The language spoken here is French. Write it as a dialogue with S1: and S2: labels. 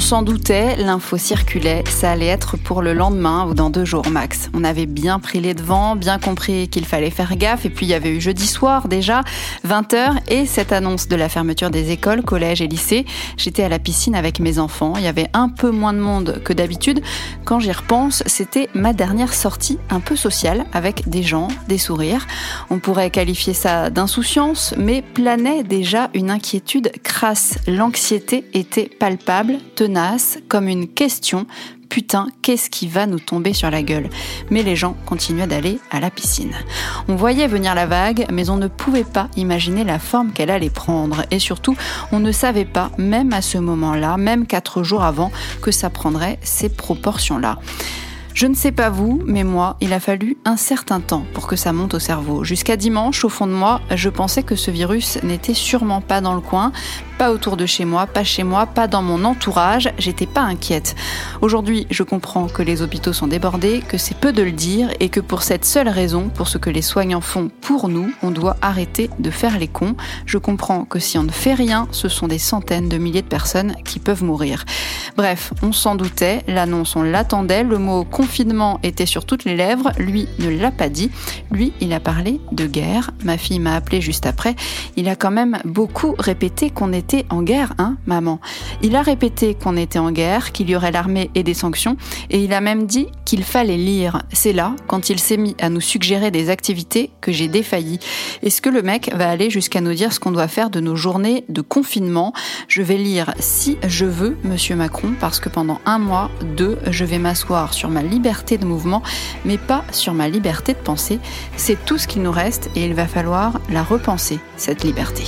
S1: s'en doutait, l'info circulait, ça allait être pour le lendemain ou dans deux jours max. On avait bien pris les devants, bien compris qu'il fallait faire gaffe, et puis il y avait eu jeudi soir déjà, 20h, et cette annonce de la fermeture des écoles, collèges et lycées. J'étais à la piscine avec mes enfants, il y avait un peu moins de monde que d'habitude. Quand j'y repense, c'était ma dernière sortie un peu sociale, avec des gens, des sourires. On pourrait qualifier ça d'insouciance, mais planait déjà une inquiétude crasse. L'anxiété était palpable comme une question. Putain, qu'est-ce qui va nous tomber sur la gueule? Mais les gens continuaient d'aller à la piscine. On voyait venir la vague, mais on ne pouvait pas imaginer la forme qu'elle allait prendre. Et surtout, on ne savait pas, même à ce moment-là, même quatre jours avant, que ça prendrait ces proportions-là. Je ne sais pas vous, mais moi, il a fallu un certain temps pour que ça monte au cerveau. Jusqu'à dimanche, au fond de moi, je pensais que ce virus n'était sûrement pas dans le coin, pas autour de chez moi, pas chez moi, pas dans mon entourage, j'étais pas inquiète. Aujourd'hui, je comprends que les hôpitaux sont débordés, que c'est peu de le dire et que pour cette seule raison, pour ce que les soignants font pour nous, on doit arrêter de faire les cons. Je comprends que si on ne fait rien, ce sont des centaines de milliers de personnes qui peuvent mourir. Bref, on s'en doutait, l'annonce on l'attendait, le mot confinement était sur toutes les lèvres, lui ne l'a pas dit, lui il a parlé de guerre, ma fille m'a appelé juste après, il a quand même beaucoup répété qu'on en guerre, hein, maman Il a répété qu'on était en guerre, qu'il y aurait l'armée et des sanctions, et il a même dit qu'il fallait lire. C'est là, quand il s'est mis à nous suggérer des activités, que j'ai défailli. Est-ce que le mec va aller jusqu'à nous dire ce qu'on doit faire de nos journées de confinement? Je vais lire si je veux, monsieur Macron, parce que pendant un mois, deux, je vais m'asseoir sur ma liberté de mouvement, mais pas sur ma liberté de penser. C'est tout ce qu'il nous reste et il va falloir la repenser, cette liberté.